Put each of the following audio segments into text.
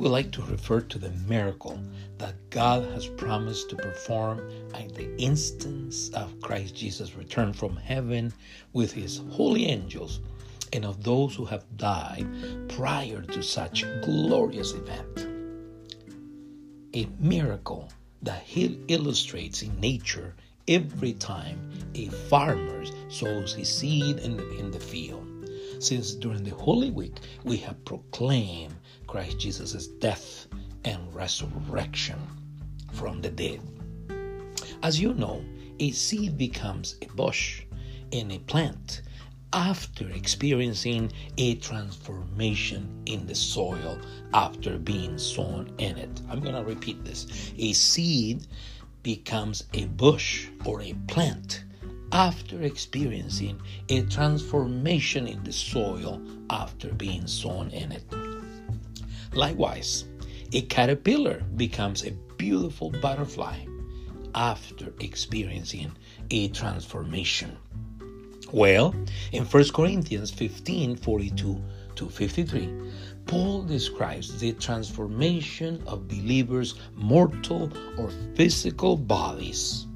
would like to refer to the miracle that God has promised to perform at the instance of Christ Jesus' return from heaven with his holy angels and of those who have died prior to such glorious event. A miracle that he illustrates in nature every time a farmer sows his seed in the, in the field. Since during the Holy Week we have proclaimed Christ Jesus' death and resurrection from the dead. As you know, a seed becomes a bush and a plant after experiencing a transformation in the soil after being sown in it. I'm going to repeat this. A seed becomes a bush or a plant after experiencing a transformation in the soil after being sown in it. Likewise, a caterpillar becomes a beautiful butterfly after experiencing a transformation. Well, in 1 Corinthians 15 42 to 53, Paul describes the transformation of believers' mortal or physical bodies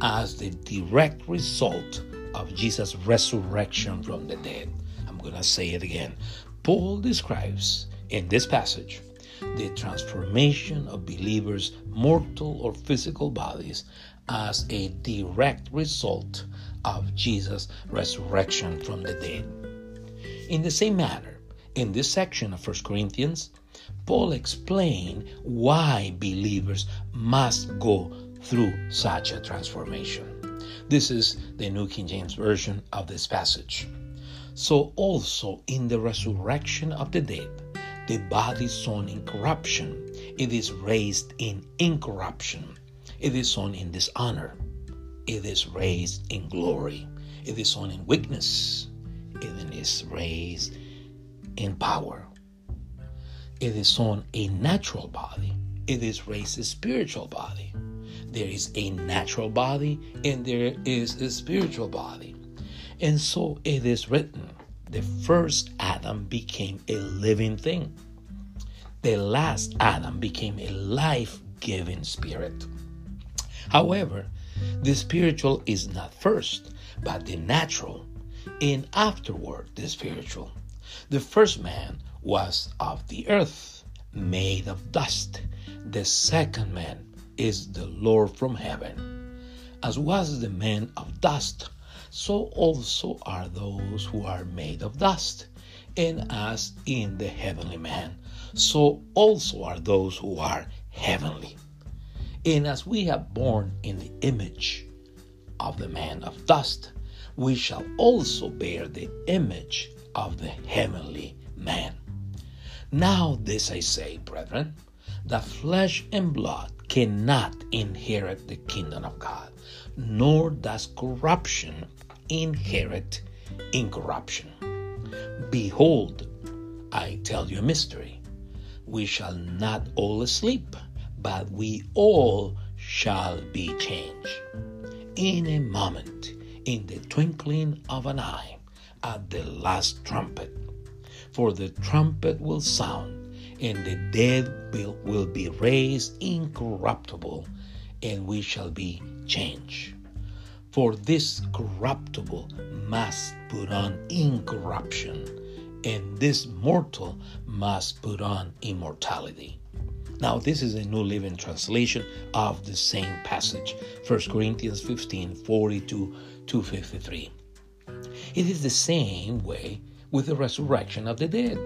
as the direct result of Jesus' resurrection from the dead. I'm going to say it again. Paul describes in this passage the transformation of believers' mortal or physical bodies as a direct result of Jesus' resurrection from the dead. In the same manner, in this section of 1 Corinthians, Paul explained why believers must go through such a transformation. This is the New King James Version of this passage. So also in the resurrection of the dead, the body sown in corruption, it is raised in incorruption. It is sown in dishonor. It is raised in glory. It is sown in weakness. It is raised in power. It is on a natural body. It is raised a spiritual body. There is a natural body and there is a spiritual body. And so it is written the first Adam became a living thing. The last Adam became a life giving spirit. However, the spiritual is not first, but the natural, and afterward the spiritual. The first man was of the earth, made of dust. The second man is the Lord from heaven. As was the man of dust, so also are those who are made of dust. And as in the heavenly man, so also are those who are heavenly. And as we have borne in the image of the man of dust, we shall also bear the image of the heavenly man. Now, this I say, brethren, that flesh and blood cannot inherit the kingdom of God, nor does corruption inherit incorruption. Behold, I tell you a mystery. We shall not all sleep, but we all shall be changed. In a moment, in the twinkling of an eye, at the last trumpet. For the trumpet will sound, and the dead will, will be raised incorruptible, and we shall be changed. For this corruptible must put on incorruption, and this mortal must put on immortality. Now, this is a New Living Translation of the same passage, 1 Corinthians 15 42 to 53. It is the same way with the resurrection of the dead.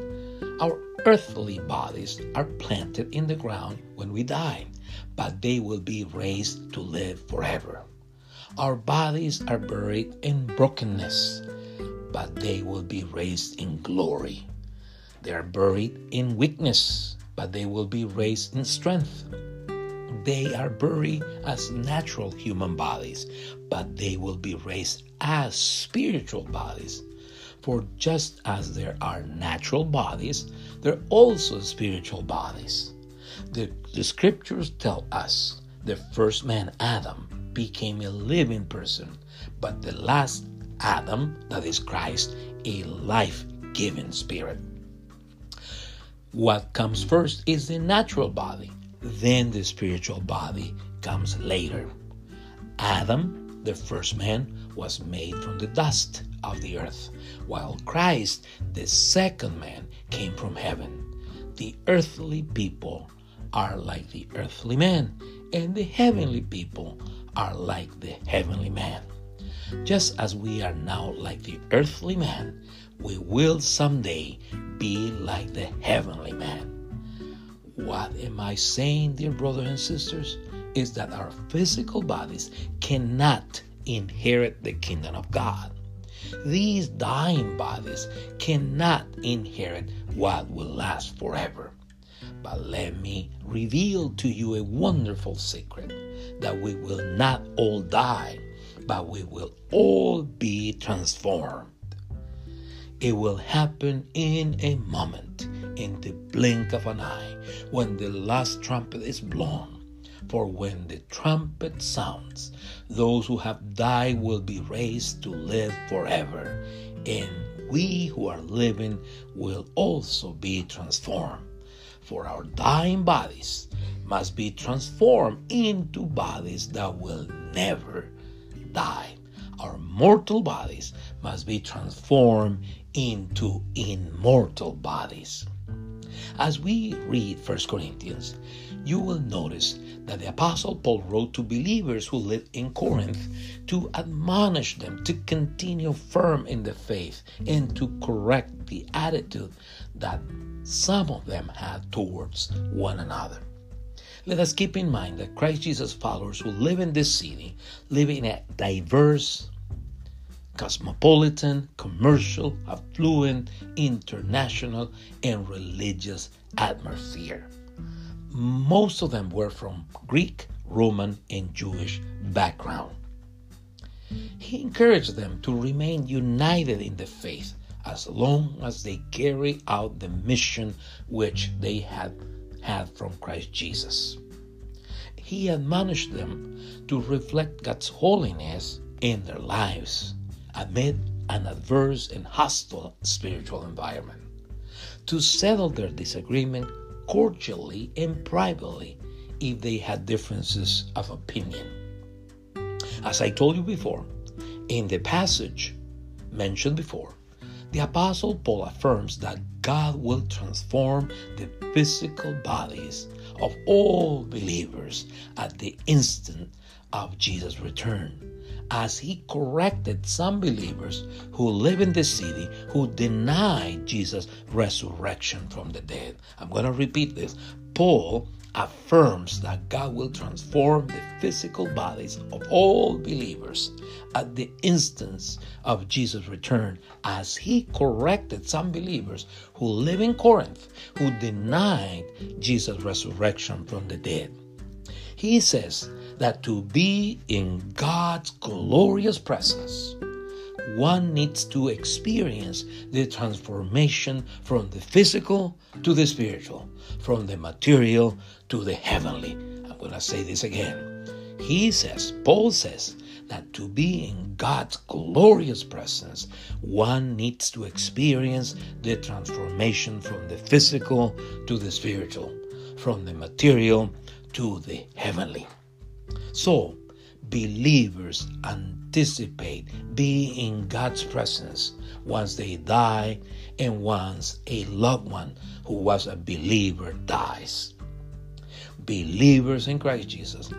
Our earthly bodies are planted in the ground when we die, but they will be raised to live forever. Our bodies are buried in brokenness, but they will be raised in glory. They are buried in weakness, but they will be raised in strength. They are buried as natural human bodies, but they will be raised as spiritual bodies. For just as there are natural bodies, there are also spiritual bodies. The, the scriptures tell us the first man, Adam, became a living person, but the last Adam, that is Christ, a life giving spirit. what comes first is the natural body, then the spiritual body comes later. Adam, the first man, was made from the dust of the earth, while Christ, the second man, came from heaven. The earthly people are like the earthly man, and the heavenly people are like the heavenly man. Just as we are now like the earthly man, we will someday be like the heavenly man. What am I saying, dear brothers and sisters? Is that our physical bodies cannot inherit the kingdom of God. These dying bodies cannot inherit what will last forever. But let me reveal to you a wonderful secret that we will not all die, but we will all be transformed. It will happen in a moment, in the blink of an eye, when the last trumpet is blown. For when the trumpet sounds, those who have died will be raised to live forever, and we who are living will also be transformed. For our dying bodies must be transformed into bodies that will never die. Our mortal bodies must be transformed into immortal bodies. As we read 1 Corinthians, you will notice that the Apostle Paul wrote to believers who lived in Corinth to admonish them to continue firm in the faith and to correct the attitude that some of them had towards one another. Let us keep in mind that Christ Jesus followers who live in this city live in a diverse, cosmopolitan, commercial, affluent, international, and religious atmosphere. Most of them were from Greek, Roman, and Jewish background. He encouraged them to remain united in the faith as long as they carry out the mission which they had had from Christ Jesus. He admonished them to reflect God's holiness in their lives amid an adverse and hostile spiritual environment, to settle their disagreement cordially and privately if they had differences of opinion. As I told you before, in the passage mentioned before, the Apostle Paul affirms that God will transform the physical bodies of all believers at the instant of Jesus' return, as he corrected some believers who live in the city who denied Jesus' resurrection from the dead. I'm going to repeat this. Paul affirms that God will transform the physical bodies of all believers at the instance of Jesus' return, as he corrected some believers who live in Corinth who denied Jesus' resurrection from the dead. He says that to be in God's glorious presence, one needs to experience the transformation from the physical to the spiritual, from the material to the heavenly. I'm going to say this again. He says, Paul says, that to be in God's glorious presence, one needs to experience the transformation from the physical to the spiritual, from the material to the heavenly. So, believers anticipate being in God's presence once they die and once a loved one who was a believer dies. Believers in Christ Jesus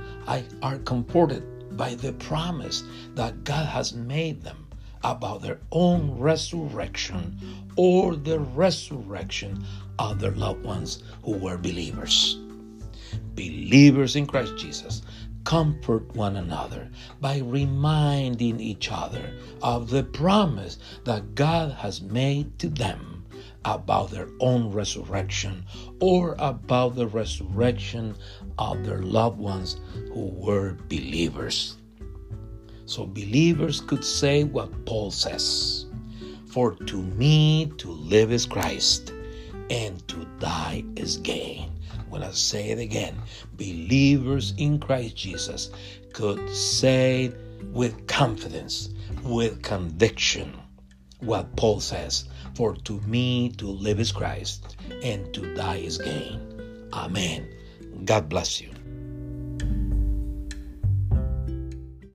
are comforted by the promise that God has made them about their own resurrection or the resurrection of their loved ones who were believers. Believers in Christ Jesus comfort one another by reminding each other of the promise that God has made to them about their own resurrection or about the resurrection of their loved ones who were believers. So believers could say what Paul says For to me to live is Christ, and to die is gain. When I say it again, believers in Christ Jesus could say with confidence, with conviction, what Paul says For to me to live is Christ, and to die is gain. Amen. God bless you.